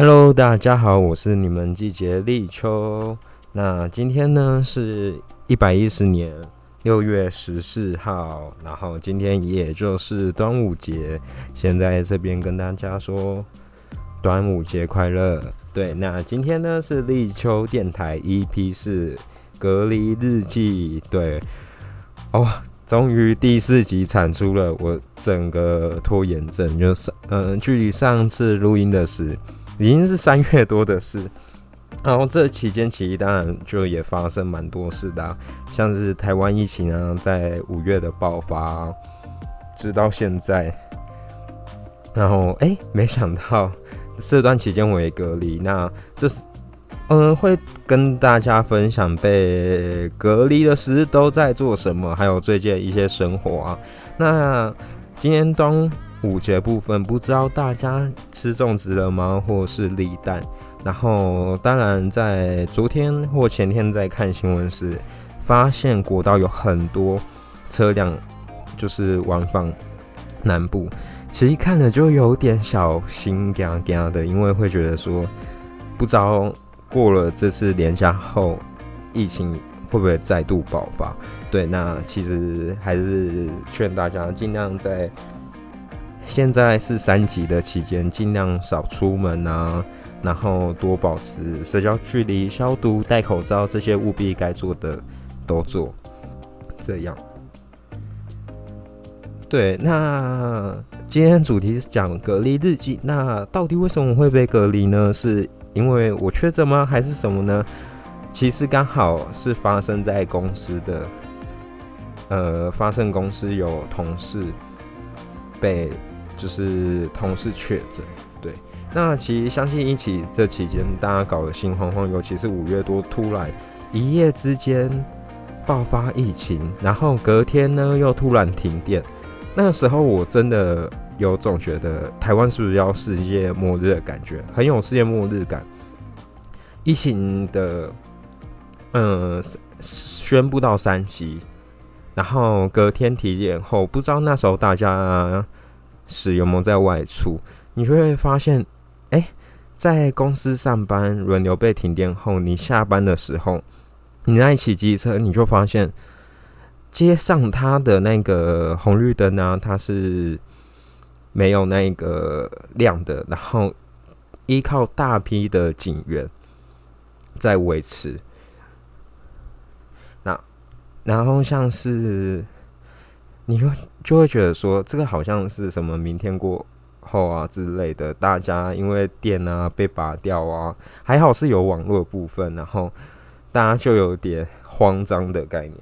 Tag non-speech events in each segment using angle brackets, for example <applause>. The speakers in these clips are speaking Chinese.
Hello，大家好，我是你们季节立秋。那今天呢是一百一十年六月十四号，然后今天也就是端午节，先在这边跟大家说端午节快乐。对，那今天呢是立秋电台 EP 四隔离日记。对，哦，终于第四集产出了，我整个拖延症就是嗯，距离上次录音的是。已经是三月多的事，<laughs> 然后这期间其实当然就也发生蛮多事的，像是台湾疫情啊，在五月的爆发，直到现在，然后哎，没想到这段期间我也隔离，那这是嗯会跟大家分享被隔离的时都在做什么，还有最近一些生活啊。那今天当。五节部分，不知道大家吃粽子了吗？或是立蛋？然后，当然在昨天或前天在看新闻时，发现国道有很多车辆就是往返南部，其实看了就有点小心嘎嘎的，因为会觉得说，不知道过了这次连假后，疫情会不会再度爆发？对，那其实还是劝大家尽量在。现在是三级的期间，尽量少出门啊，然后多保持社交距离、消毒、戴口罩，这些务必该做的都做。这样，对，那今天主题是讲隔离日记。那到底为什么会被隔离呢？是因为我确诊吗？还是什么呢？其实刚好是发生在公司的，呃，发生公司有同事被。就是同事确诊，对，那其实相信一起这期间大家搞得心慌慌，尤其是五月多突然一夜之间爆发疫情，然后隔天呢又突然停电，那时候我真的有种觉得台湾是不是要世界末日的感觉，很有世界末日感。疫情的嗯宣布到三级，然后隔天停电后，不知道那时候大家。是有没有在外出？你就会发现，哎，在公司上班轮流被停电后，你下班的时候，你在骑机车，你就发现街上它的那个红绿灯呢，它是没有那个亮的，然后依靠大批的警员在维持。那然后像是。你会就会觉得说，这个好像是什么明天过后啊之类的，大家因为电啊被拔掉啊，还好是有网络部分，然后大家就有点慌张的概念。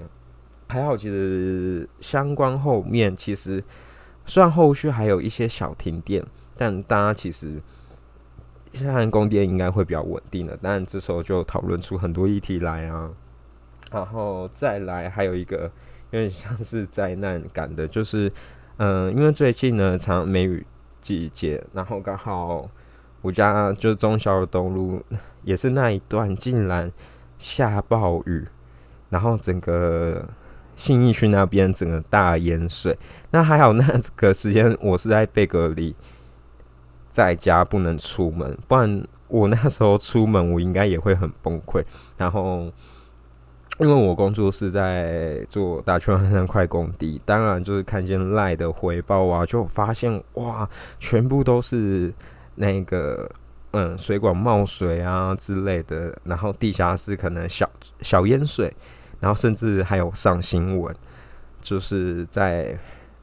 还好，其实相关后面其实虽然后续还有一些小停电，但大家其实现在供电应该会比较稳定的。但这时候就讨论出很多议题来啊，然后再来还有一个。有点像是灾难感的，就是，嗯，因为最近呢，常梅雨季节，然后刚好我家就中小东路 <laughs> 也是那一段，竟然下暴雨，然后整个信义区那边整个大淹水。那还好，那个时间我是在被隔离，在家不能出门，不然我那时候出门，我应该也会很崩溃。然后。因为我工作是在做大圈那块工地，当然就是看见赖的回报啊，就发现哇，全部都是那个嗯水管冒水啊之类的，然后地下室可能小小淹水，然后甚至还有上新闻，就是在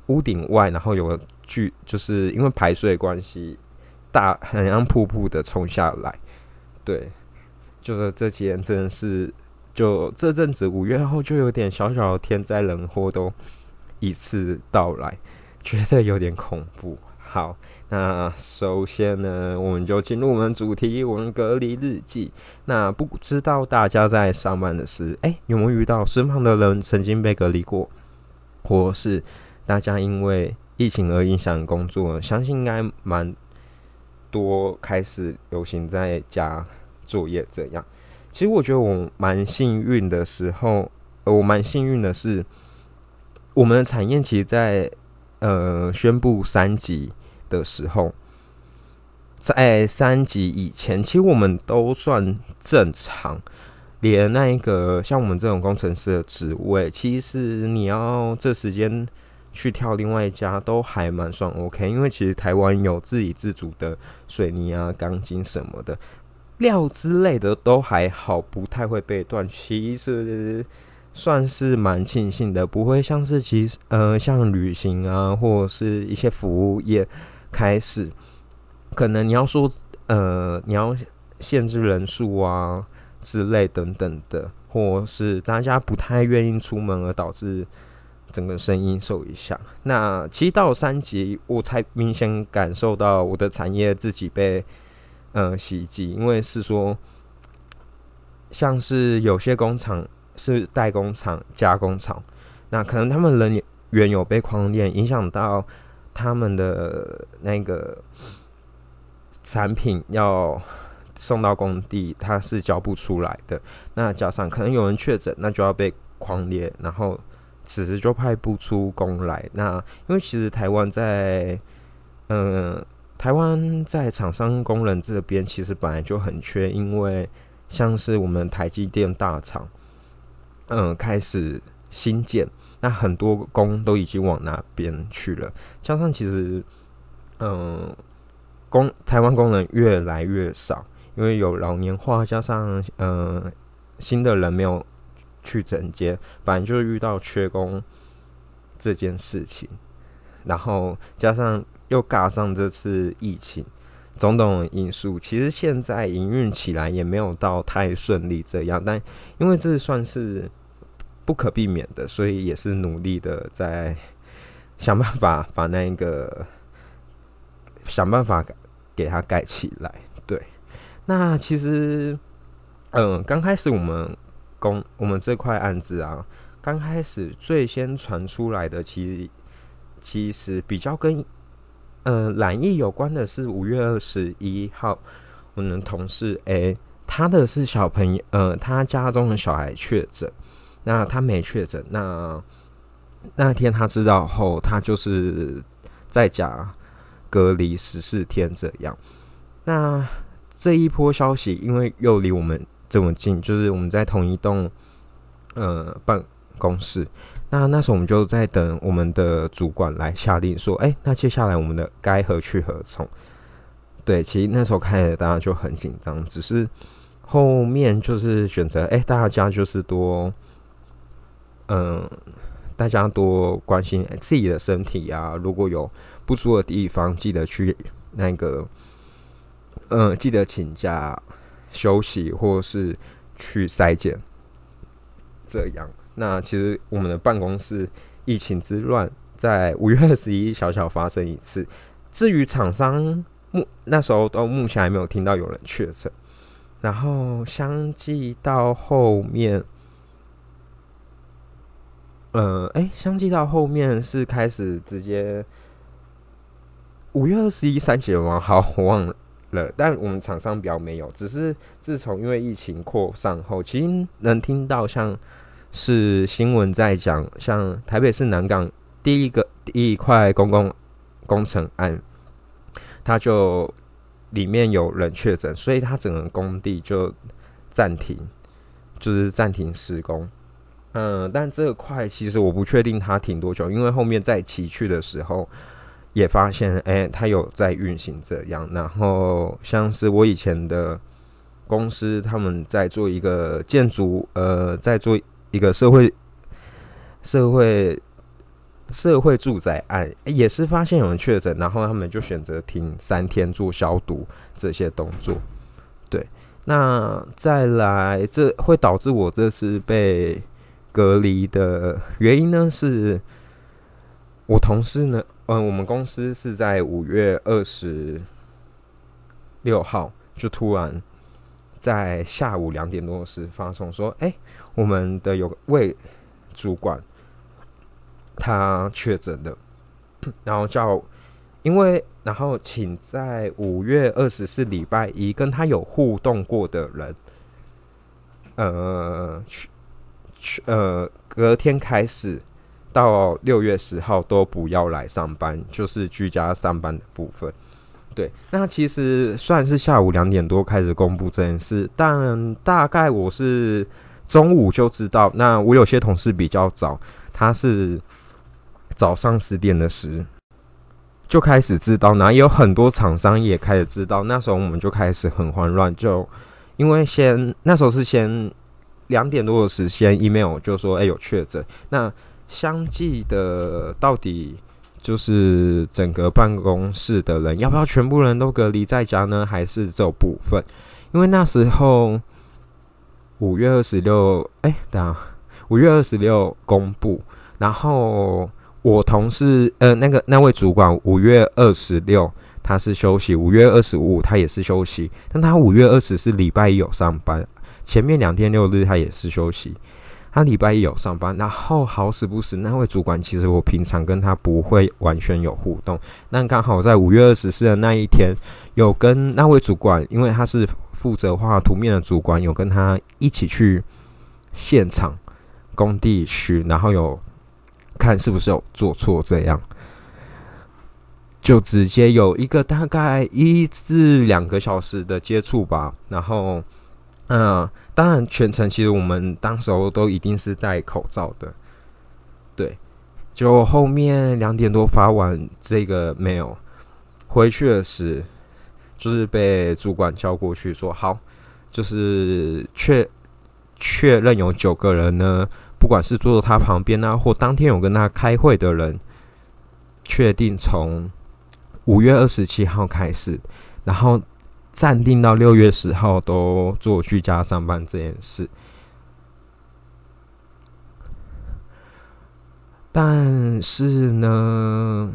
屋顶外，然后有巨，就是因为排水关系，大很像瀑布的冲下来，对，就是这几天真的是。就这阵子五月后就有点小小的天灾人祸都一次到来，觉得有点恐怖。好，那首先呢，我们就进入我们主题，我们隔离日记。那不知道大家在上班的时，哎，有没有遇到身旁的人曾经被隔离过，或是大家因为疫情而影响工作？相信应该蛮多开始流行在家作业这样。其实我觉得我蛮幸运的时候，呃，我蛮幸运的是，我们的产业其实，在呃宣布三级的时候，在三级以前，其实我们都算正常。连那一个像我们这种工程师的职位，其实你要这时间去跳另外一家，都还蛮算 OK。因为其实台湾有自给自足的水泥啊、钢筋什么的料之类的，都还好，不太会被断。其实算是蛮庆幸的，不会像是其呃像旅行啊，或者是一些服务业开始，可能你要说呃你要限制人数啊。之类等等的，或是大家不太愿意出门，而导致整个声音受影响。那七到三级，我才明显感受到我的产业自己被呃袭击，因为是说，像是有些工厂是代工厂、加工厂，那可能他们人员有被框链影响到他们的那个产品要。送到工地，他是交不出来的。那加上可能有人确诊，那就要被狂列，然后此时就派不出工来。那因为其实台湾在，嗯，台湾在厂商工人这边其实本来就很缺，因为像是我们台积电大厂，嗯，开始新建，那很多工都已经往那边去了。加上其实，嗯，工台湾工人越来越少。因为有老年化，加上嗯新的人没有去整接，反正就是遇到缺工这件事情，然后加上又尬上这次疫情，种种因素，其实现在营运起来也没有到太顺利这样，但因为这算是不可避免的，所以也是努力的在想办法把那个想办法给它盖起来。对那其实，嗯，刚开始我们公我们这块案子啊，刚开始最先传出来的，其实其实比较跟嗯染疫有关的是五月二十一号，我们同事诶，他的是小朋友，呃，他家中的小孩确诊，那他没确诊，那那天他知道后，他就是在家隔离十四天这样，那。这一波消息，因为又离我们这么近，就是我们在同一栋呃办公室。那那时候我们就在等我们的主管来下令说：“哎，那接下来我们的该何去何从？”对，其实那时候开始大家就很紧张，只是后面就是选择哎，大家就是多嗯，大家多关心自己的身体啊，如果有不足的地方，记得去那个。嗯，记得请假休息，或是去筛检。这样，那其实我们的办公室疫情之乱，在五月二十一小小发生一次。至于厂商，目那时候都目前还没有听到有人确诊。然后相继到后面，呃，哎，相继到后面是开始直接五月二十一三节吗？好，我忘了。了，但我们厂商表没有，只是自从因为疫情扩散后，其实能听到像是新闻在讲，像台北市南港第一个第一块公共工程案，它就里面有人确诊，所以它整个工地就暂停，就是暂停施工。嗯，但这块其实我不确定它停多久，因为后面在骑去的时候。也发现，哎，它有在运行这样。然后像是我以前的公司，他们在做一个建筑，呃，在做一个社会社会社会住宅案，也是发现有人确诊，然后他们就选择停三天做消毒这些动作。对，那再来，这会导致我这次被隔离的原因呢？是我同事呢？嗯，我们公司是在五月二十六号就突然在下午两点多时发送说：“哎，我们的有位主管他确诊的，<clears throat> 然后叫因为然后请在五月二十四礼拜一跟他有互动过的人，呃，去去呃，隔天开始。”到六月十号都不要来上班，就是居家上班的部分。对，那其实算是下午两点多开始公布这件事，但大概我是中午就知道。那我有些同事比较早，他是早上十点的时就开始知道，那有很多厂商也开始知道。那时候我们就开始很慌乱，就因为先那时候是先两点多的时先 email 就说哎有确诊，那相继的到底。就是整个办公室的人要不要全部人都隔离在家呢？还是这部分？因为那时候五月二十六，哎，等下五月二十六公布，然后我同事呃那个那位主管五月二十六他是休息，五月二十五他也是休息，但他五月二十是礼拜一有上班，前面两天六日他也是休息。他礼拜一有上班，然后好死不死，那位主管其实我平常跟他不会完全有互动，那刚好在五月二十四的那一天，有跟那位主管，因为他是负责画图面的主管，有跟他一起去现场工地去，然后有看是不是有做错，这样就直接有一个大概一至两个小时的接触吧，然后嗯。当然，全程其实我们当时候都一定是戴口罩的。对，就后面两点多发完这个 mail，回去的时，就是被主管叫过去说：“好，就是确确认有九个人呢，不管是坐在他旁边啊，或当天有跟他开会的人，确定从五月二十七号开始，然后。”暂定到六月十号都做居家上班这件事，但是呢，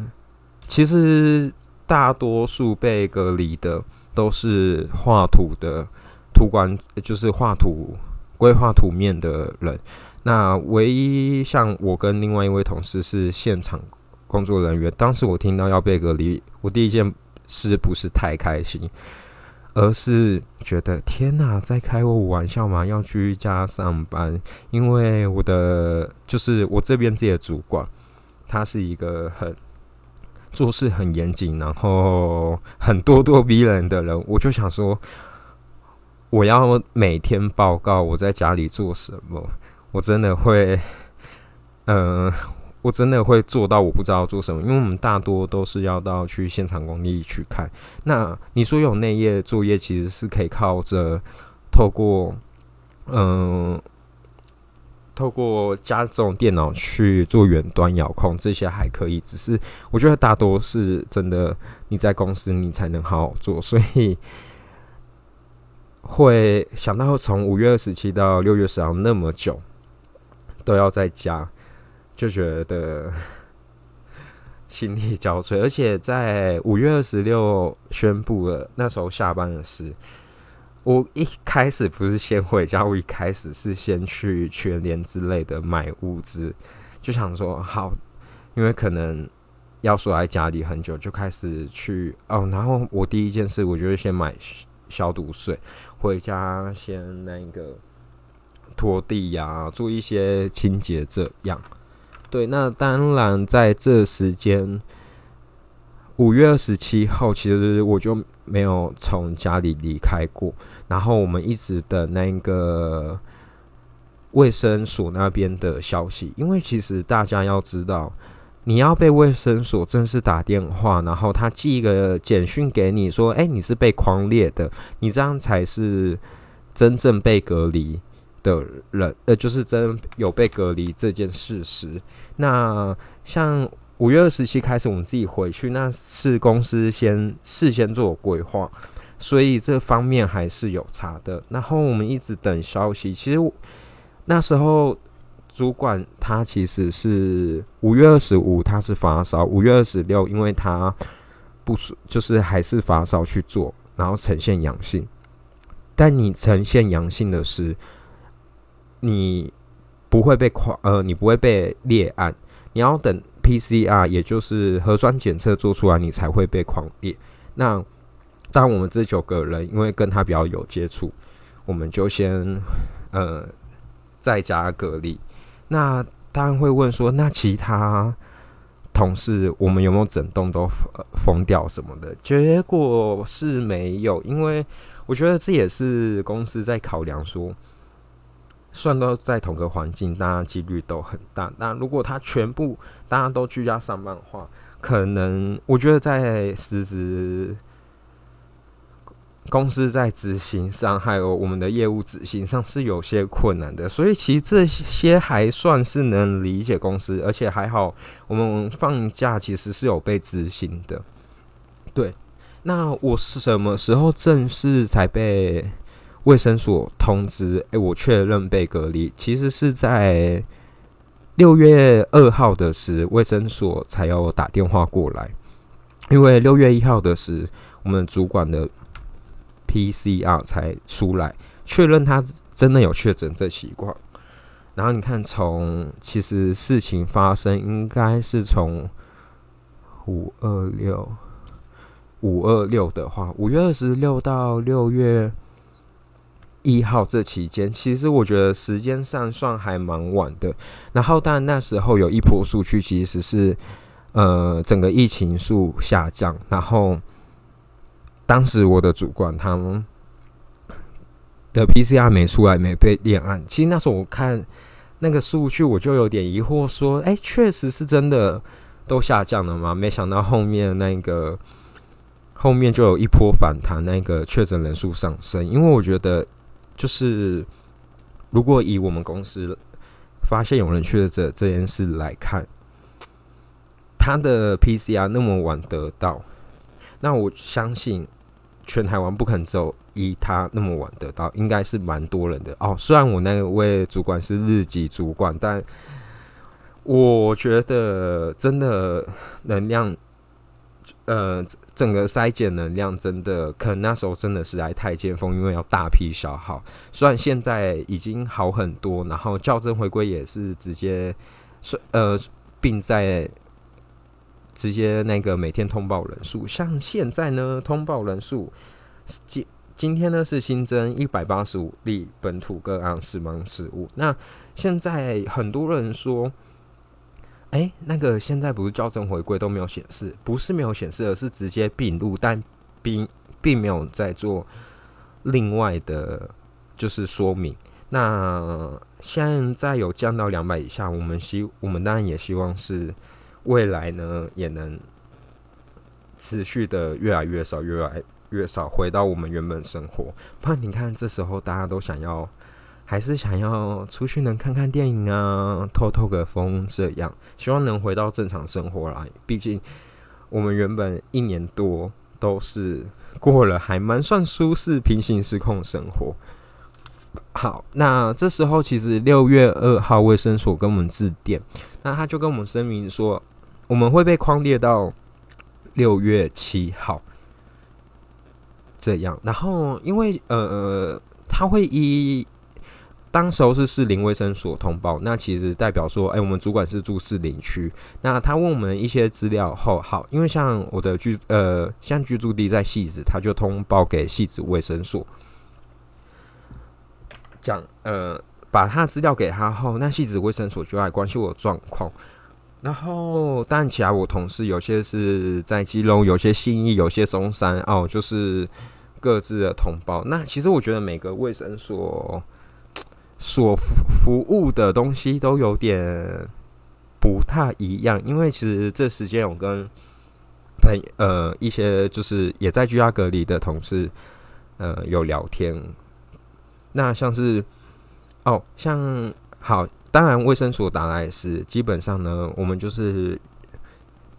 其实大多数被隔离的都是画图的图管，就是画图规划图面的人。那唯一像我跟另外一位同事是现场工作人员。当时我听到要被隔离，我第一件事不是太开心。而是觉得天哪，在开我玩笑吗？要居家上班，因为我的就是我这边自己的主管，他是一个很做事很严谨，然后很咄咄逼人的人。我就想说，我要每天报告我在家里做什么，我真的会，嗯。我真的会做到，我不知道做什么，因为我们大多都是要到去现场工地去看。那你说有内页作业，其实是可以靠着透过嗯，透过加这种电脑去做远端遥控，这些还可以。只是我觉得大多是真的，你在公司你才能好好做，所以会想到从五月二十七到六月十号那么久都要在家。就觉得心力交瘁，而且在五月二十六宣布了那时候下班的事，我一开始不是先回家，我一开始是先去全联之类的买物资，就想说好，因为可能要锁在家里很久，就开始去哦。然后我第一件事，我就会先买消毒水，回家先那个拖地呀，做一些清洁这样。对，那当然，在这时间，五月二十七号，其实我就没有从家里离开过。然后我们一直等那个卫生所那边的消息，因为其实大家要知道，你要被卫生所正式打电话，然后他寄一个简讯给你，说：“哎，你是被框列的，你这样才是真正被隔离。”的人，呃，就是真有被隔离这件事实。那像五月二十七开始，我们自己回去，那是公司先事先做规划，所以这方面还是有差的。然后我们一直等消息，其实那时候主管他其实是五月二十五他是发烧，五月二十六因为他不就是还是发烧去做，然后呈现阳性。但你呈现阳性的是。你不会被狂呃，你不会被列案，你要等 PCR，也就是核酸检测做出来，你才会被狂列。那当我们这九个人因为跟他比较有接触，我们就先呃在家隔离。那当然会问说，那其他同事我们有没有整栋都封掉什么的？结果是没有，因为我觉得这也是公司在考量说，算都在同个环境，大家几率都很大。那如果他全部大家都居家上班的话，可能我觉得在实质。公司在执行上，还有我们的业务执行上是有些困难的，所以其实这些还算是能理解公司，而且还好，我们放假其实是有被执行的。对，那我是什么时候正式才被卫生所通知？诶，我确认被隔离，其实是在六月二号的时，卫生所才有打电话过来，因为六月一号的时，我们主管的。PCR 才出来确认他真的有确诊这情况，然后你看，从其实事情发生应该是从五二六五二六的话，五月二十六到六月一号这期间，其实我觉得时间上算还蛮晚的。然后，但那时候有一波数据其实是呃整个疫情数下降，然后。当时我的主管他们的 PCR 没出来，没被立案。其实那时候我看那个数据，我就有点疑惑，说：“哎，确实是真的都下降了吗？”没想到后面那个后面就有一波反弹，那个确诊人数上升。因为我觉得，就是如果以我们公司发现有人确诊这这件事来看，他的 PCR 那么晚得到，那我相信。全台湾不可能只有一他那么晚得到，应该是蛮多人的哦。虽然我那位主管是日籍主管，但我觉得真的能量，呃，整个筛检能量真的可能那时候真的是来太尖峰，因为要大批消耗。虽然现在已经好很多，然后校正回归也是直接是呃并在。直接那个每天通报人数，像现在呢，通报人数今今天呢是新增一百八十五例本土个案死亡事故。那现在很多人说，哎，那个现在不是校正回归都没有显示，不是没有显示，而是直接并入，但并并没有在做另外的，就是说明。那现在有降到两百以下，我们希我们当然也希望是。未来呢，也能持续的越来越少，越来越少，回到我们原本生活。不然你看，这时候大家都想要，还是想要出去能看看电影啊，透透个风，这样希望能回到正常生活来。毕竟我们原本一年多都是过了还蛮算舒适、平行时空生活。好，那这时候其实六月二号卫生所跟我们致电，那他就跟我们声明说。我们会被框列到六月七号这样，然后因为呃，他会以当时候是市林卫生所通报，那其实代表说，哎，我们主管是住市林区，那他问我们一些资料后，好，因为像我的居呃，像居住地在戏子，他就通报给戏子卫生所，讲呃，把他资料给他后，那戏子卫生所就来关心我的状况。然后，但其他我同事有些是在基隆，有些信义，有些松山哦，就是各自的同胞。那其实我觉得每个卫生所所服务的东西都有点不太一样，因为其实这时间我跟朋呃一些就是也在居家隔离的同事呃有聊天。那像是哦，像好。当然，卫生所打来是基本上呢，我们就是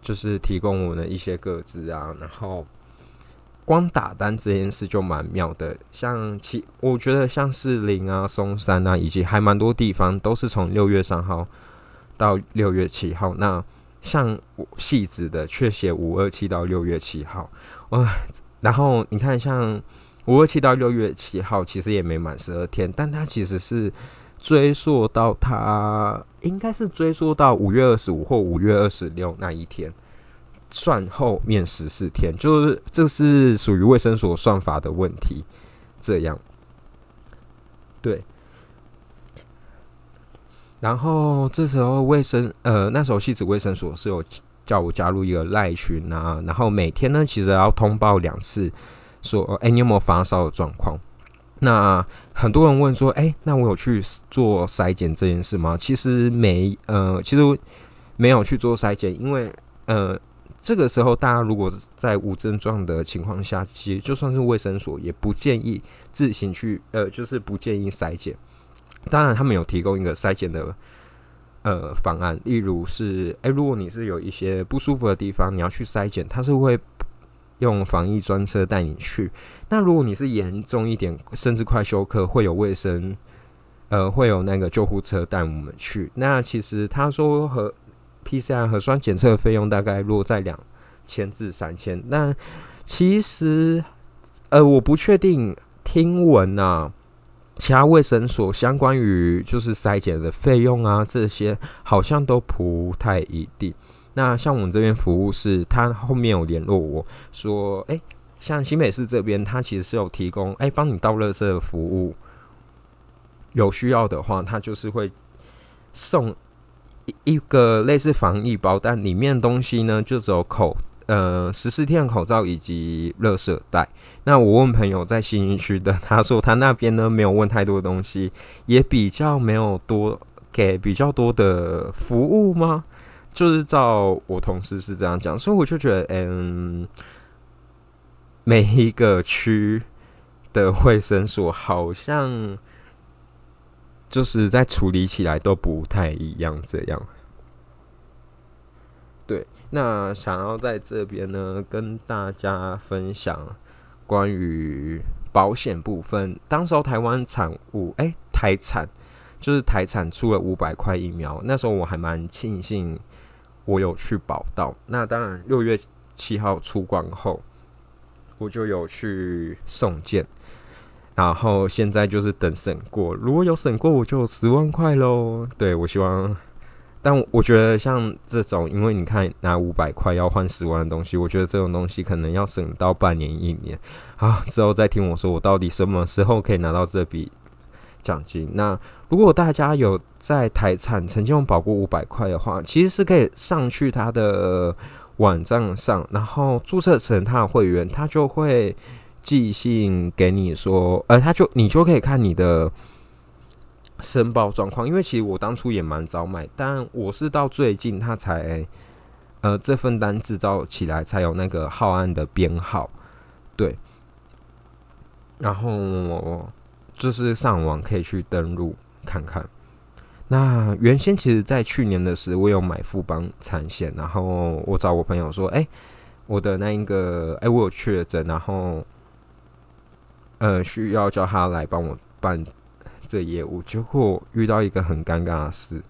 就是提供我们的一些个资啊，然后光打单这件事就蛮妙的。像其我觉得像是林啊、松山啊，以及还蛮多地方都是从六月三号到六月七号。那像细致的却写五二七到六月七号，哇！然后你看，像五二七到六月七号，其实也没满十二天，但它其实是。追溯到他应该是追溯到五月二十五或五月二十六那一天，算后面十四天，就是这是属于卫生所算法的问题。这样，对。然后这时候卫生呃那时候细子卫生所是有叫我加入一个赖群啊，然后每天呢，其实要通报两次，说哎，你有没有发烧的状况？那很多人问说，哎，那我有去做筛检这件事吗？其实没，呃，其实没有去做筛检，因为呃，这个时候大家如果在无症状的情况下，其实就算是卫生所也不建议自行去，呃，就是不建议筛检。当然，他们有提供一个筛检的。呃，方案，例如是，哎，如果你是有一些不舒服的地方，你要去筛检，他是会用防疫专车带你去。那如果你是严重一点，甚至快休克，会有卫生，呃，会有那个救护车带我们去。那其实他说和 PCR 核酸检测的费用大概落在两千至三千。那其实，呃，我不确定，听闻呐。其他卫生所相关于就是筛检的费用啊，这些好像都不太一定。那像我们这边服务是，他后面有联络我说，哎，像新北市这边，他其实是有提供，哎，帮你倒垃圾的服务。有需要的话，他就是会送一个类似防疫包，但里面东西呢，就只有口。呃，十四天口罩以及热色袋。那我问朋友在新营区的，他说他那边呢没有问太多东西，也比较没有多给比较多的服务吗？就是照我同事是这样讲，所以我就觉得，嗯，每一个区的卫生所好像就是在处理起来都不太一样，这样。对，那想要在这边呢，跟大家分享关于保险部分。当时候台湾产物，哎，台产就是台产出了五百块疫苗，那时候我还蛮庆幸我有去保到。那当然，六月七号出关后，我就有去送件，然后现在就是等审过，如果有审过，我就十万块喽。对我希望。但我觉得像这种，因为你看拿五百块要换十万的东西，我觉得这种东西可能要省到半年一年啊。之后再听我说，我到底什么时候可以拿到这笔奖金？那如果大家有在台产曾经用保过五百块的话，其实是可以上去他的网站上，然后注册成他的会员，他就会寄信给你说，呃，他就你就可以看你的。申报状况，因为其实我当初也蛮早买，但我是到最近他才，呃，这份单制造起来才有那个号案的编号，对，然后就是上网可以去登录看看。那原先其实，在去年的时候，我有买富邦产险，然后我找我朋友说，哎，我的那一个，哎，我有确诊，然后，呃，需要叫他来帮我办。这业务结果遇到一个很尴尬的事，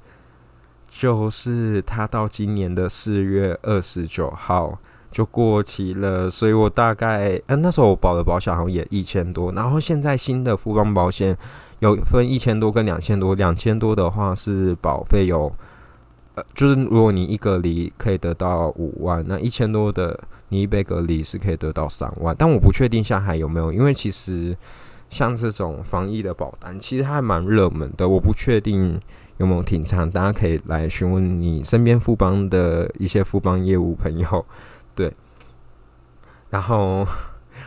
就是他到今年的四月二十九号就过期了，所以我大概嗯那时候我保的保险好像也一千多，然后现在新的富邦保险有分一千多跟两千多，两千多的话是保费有呃就是如果你一个离可以得到五万，那一千多的你一被隔离是可以得到三万，但我不确定下海有没有，因为其实。像这种防疫的保单，其实还蛮热门的。我不确定有没有停产，大家可以来询问你身边富邦的一些富邦业务朋友。对，然后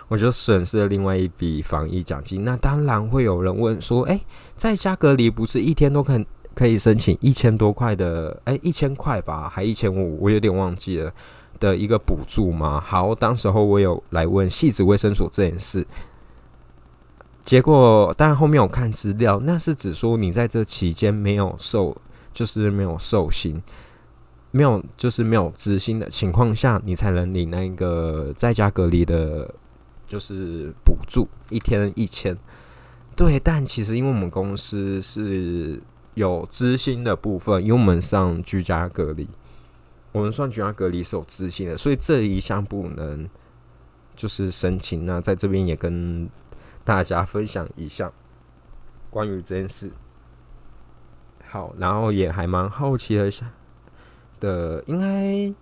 我就损失了另外一笔防疫奖金。那当然会有人问说：“哎，在家隔离不是一天都可可以申请一千多块的？哎，一千块吧，还一千五？我有点忘记了的一个补助吗？”好，当时候我有来问细致卫生所这件事。结果，但后面我看资料，那是指说你在这期间没有受，就是没有受刑，没有就是没有执行的情况下，你才能领那个在家隔离的，就是补助，一天一千。对，但其实因为我们公司是有资薪的部分，因为我们上居家隔离，我们算居家隔离是有自信的，所以这一项不能就是申请。那在这边也跟。大家分享一下关于这件事。好，然后也还蛮好奇的，的应该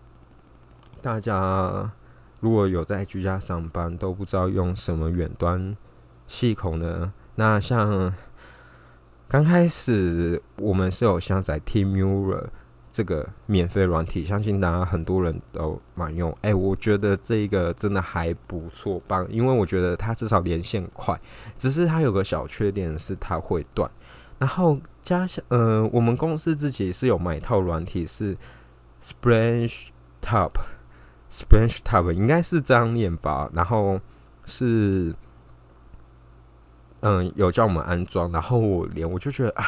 大家如果有在居家上班，都不知道用什么远端系统呢？那像刚开始我们是有下载 Teamviewer 这个免费软体，相信大家很多人都蛮用。哎，我觉得这个真的还不错，棒，因为我觉得它至少连线快，只是它有个小缺点是它会断。然后加上呃，我们公司自己是有买一套软体，是 Splash Top，Splash Top 应该是这样念吧。然后是嗯，有叫我们安装，然后我连我就觉得啊。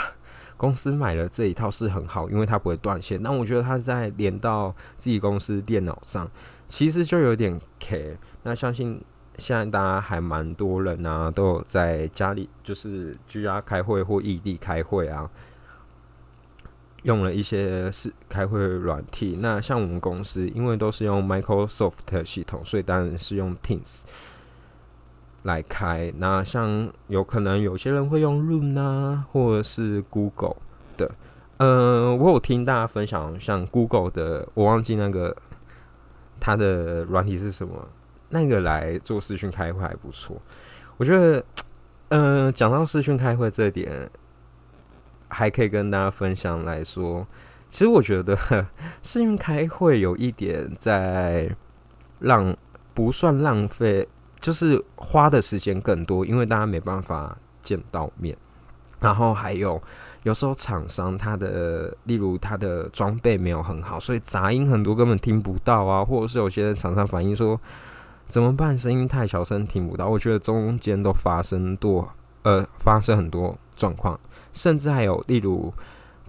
公司买了这一套是很好，因为它不会断线。但我觉得它在连到自己公司电脑上，其实就有点 K。那相信现在大家还蛮多人啊，都有在家里就是居家开会或异地开会啊，用了一些是开会软体。那像我们公司，因为都是用 Microsoft 系统，所以当然是用 Teams。来开，那像有可能有些人会用 Room 啊，或者是 Google 的。呃，我有听大家分享，像 Google 的，我忘记那个它的软体是什么，那个来做视讯开会还不错。我觉得，呃，讲到视讯开会这点，还可以跟大家分享来说，其实我觉得 <laughs> 视讯开会有一点在浪，不算浪费。就是花的时间更多，因为大家没办法见到面，然后还有有时候厂商他的，例如他的装备没有很好，所以杂音很多根本听不到啊，或者是有些厂商反映说怎么办，声音太小声听不到。我觉得中间都发生多呃发生很多状况，甚至还有例如。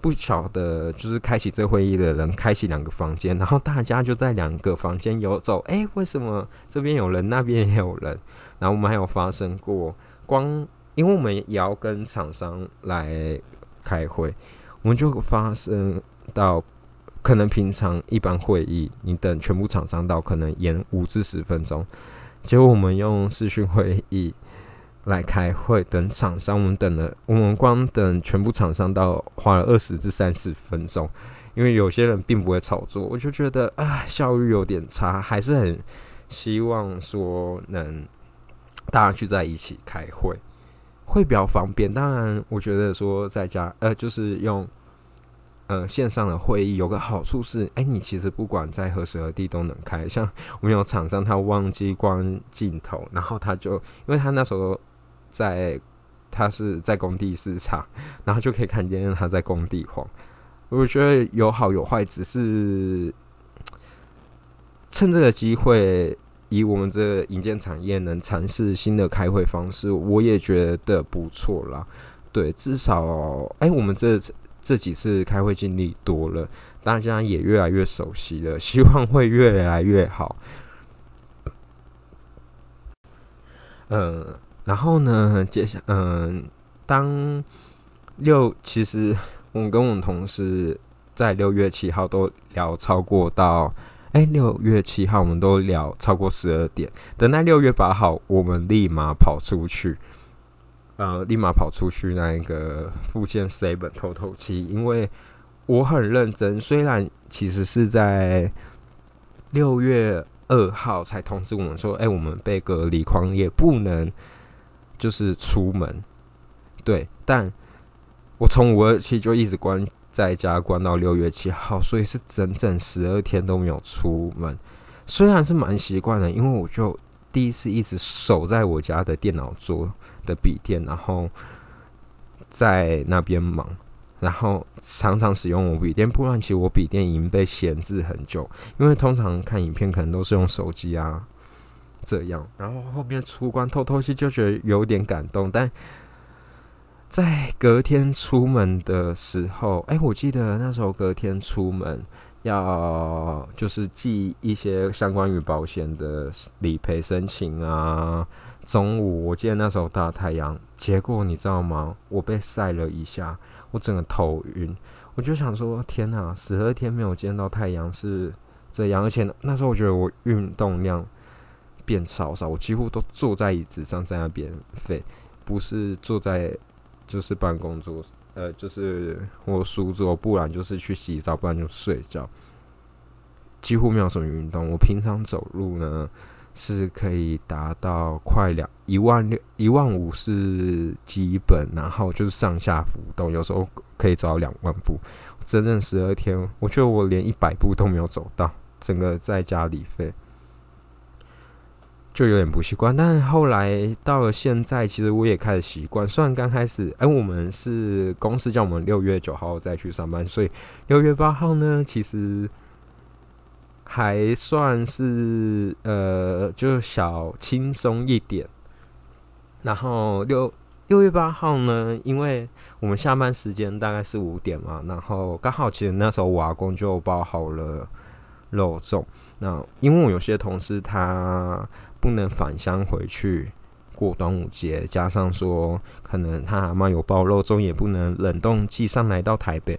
不巧的，就是开启这会议的人开启两个房间，然后大家就在两个房间游走。哎，为什么这边有人，那边也有人？然后我们还有发生过，光因为我们也要跟厂商来开会，我们就发生到可能平常一般会议，你等全部厂商到，可能延五至十分钟，结果我们用视讯会议。来开会，等厂商，我们等了，我们光等全部厂商到花了二十至三十分钟，因为有些人并不会炒作，我就觉得啊，效率有点差，还是很希望说能大家聚在一起开会，会比较方便。当然，我觉得说在家，呃，就是用呃线上的会议有个好处是，哎，你其实不管在何时何地都能开。像我们有厂商他忘记关镜头，然后他就因为他那时候。在他是在工地视察，然后就可以看见他在工地晃。我觉得有好有坏，只是趁这个机会，以我们这引荐产业能尝试新的开会方式，我也觉得不错啦。对，至少哎，我们这这几次开会经历多了，大家也越来越熟悉了，希望会越来越好。嗯。然后呢？接下嗯，当六其实我跟我们同事在六月七号都聊超过到哎，六月七号我们都聊超过十二点。等待六月八号，我们立马跑出去，呃，立马跑出去那一个附件 seven 透透气，因为我很认真。虽然其实是在六月二号才通知我们说，哎，我们被隔离，狂也不能。就是出门，对，但我从五二七就一直关在家，关到六月七号，所以是整整十二天都没有出门。虽然是蛮习惯的，因为我就第一次一直守在我家的电脑桌的笔电，然后在那边忙，然后常常使用我笔电，不然其实我笔电已经被闲置很久，因为通常看影片可能都是用手机啊。这样，然后后面出关透透气，就觉得有点感动。但在隔天出门的时候，哎，我记得那时候隔天出门要就是寄一些相关于保险的理赔申请啊。中午我记得那时候大太阳，结果你知道吗？我被晒了一下，我整个头晕。我就想说，天哪，十二天没有见到太阳是这样，而且那时候我觉得我运动量。变少少，我几乎都坐在椅子上在那边废，不是坐在就是办公桌，呃，就是我书桌，不然就是去洗澡，不然就睡觉，几乎没有什么运动。我平常走路呢是可以达到快两一万六一万五是基本，然后就是上下浮动，有时候可以走到两万步。整整十二天，我觉得我连一百步都没有走到，整个在家里费。就有点不习惯，但后来到了现在，其实我也开始习惯。虽然刚开始，哎，我们是公司叫我们六月九号再去上班，所以六月八号呢，其实还算是呃，就小轻松一点。然后六六月八号呢，因为我们下班时间大概是五点嘛，然后刚好其实那时候我阿公就包好了肉粽。那因为我有些同事他。不能返乡回去过端午节，加上说可能他阿妈有包肉粽，也不能冷冻寄上来到台北，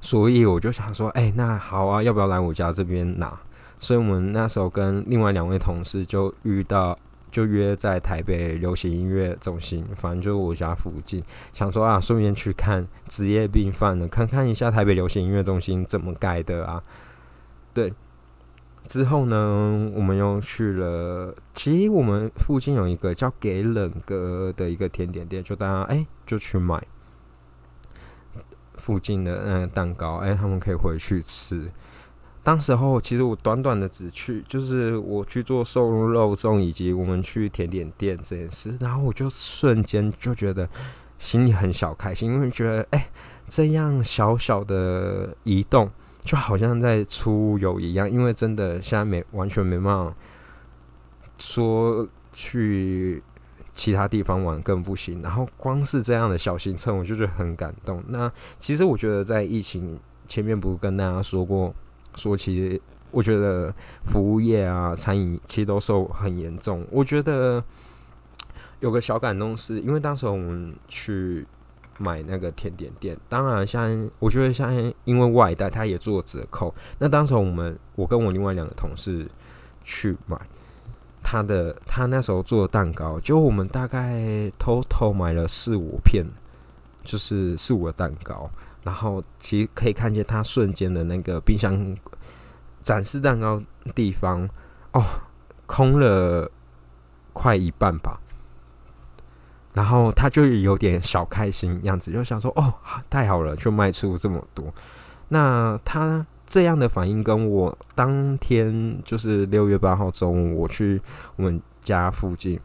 所以我就想说，哎，那好啊，要不要来我家这边拿？所以我们那时候跟另外两位同事就遇到，就约在台北流行音乐中心，反正就是我家附近，想说啊，顺便去看职业病犯了，看看一下台北流行音乐中心怎么改的啊，对。之后呢，我们又去了。其实我们附近有一个叫给冷哥的一个甜点店，就大家哎就去买附近的那个蛋糕，哎，他们可以回去吃。当时候其实我短短的只去，就是我去做瘦肉肉粽，以及我们去甜点店这件事，然后我就瞬间就觉得心里很小开心，因为觉得哎这样小小的移动。就好像在出游一样，因为真的现在没完全没办法说去其他地方玩更不行。然后光是这样的小行程，我就觉得很感动。那其实我觉得在疫情前面不是跟大家说过，说其实我觉得服务业啊、餐饮其实都受很严重。我觉得有个小感动是因为当时我们去。买那个甜点店，当然，像我觉得像因为外带，他也做折扣。那当时我们我跟我另外两个同事去买他的，他那时候做的蛋糕，就我们大概偷偷买了四五片，就是四五个蛋糕。然后其实可以看见他瞬间的那个冰箱展示蛋糕地方，哦，空了快一半吧。然后他就有点小开心样子，就想说：“哦，太好了，就卖出这么多。”那他这样的反应跟我当天就是六月八号中午我去我们家附近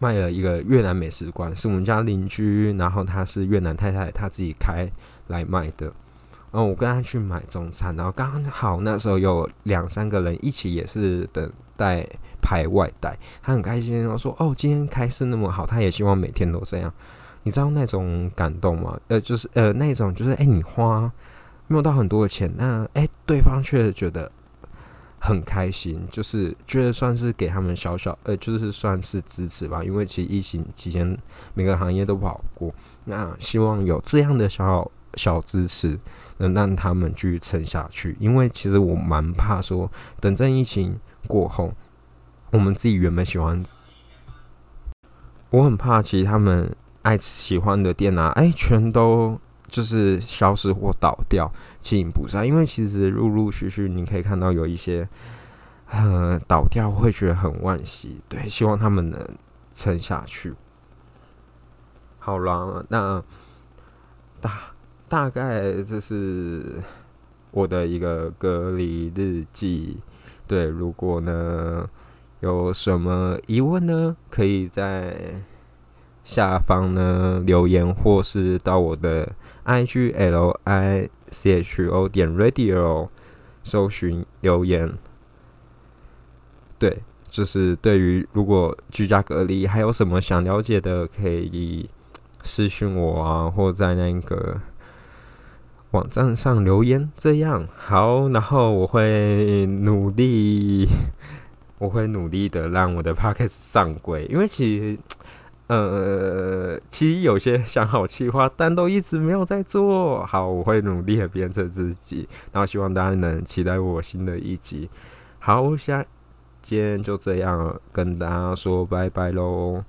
卖了一个越南美食馆，是我们家邻居，然后他是越南太太，他自己开来卖的。然后我跟他去买中餐，然后刚好那时候有两三个人一起也是等待。拍外带，他很开心，然后说：“哦，今天开市那么好，他也希望每天都这样。”你知道那种感动吗？呃，就是呃，那种就是，哎，你花没有到很多的钱，那哎，对方却觉得很开心，就是觉得算是给他们小小呃，就是算是支持吧。因为其实疫情期间每个行业都不好过，那希望有这样的小小支持，能让他们继续撑下去。因为其实我蛮怕说，等这疫情过后。我们自己原本喜欢，我很怕，其实他们爱喜欢的店啊，哎，全都就是消失或倒掉，经营不善。因为其实陆陆续续，你可以看到有一些，呃，倒掉会觉得很惋惜。对，希望他们能撑下去。好了，那大大概这是我的一个隔离日记。对，如果呢？有什么疑问呢？可以在下方呢留言，或是到我的 i g l i c h o 点 radio 搜寻留言。对，就是对于如果居家隔离还有什么想了解的，可以私信我啊，或在那个网站上留言。这样好，然后我会努力。我会努力的让我的 podcast 上轨，因为其实，<tsk> 呃，其实有些想好计划，但都一直没有在做好。我会努力的鞭策自己，然后希望大家能期待我新的一集。好，下今天就这样跟大家说拜拜喽。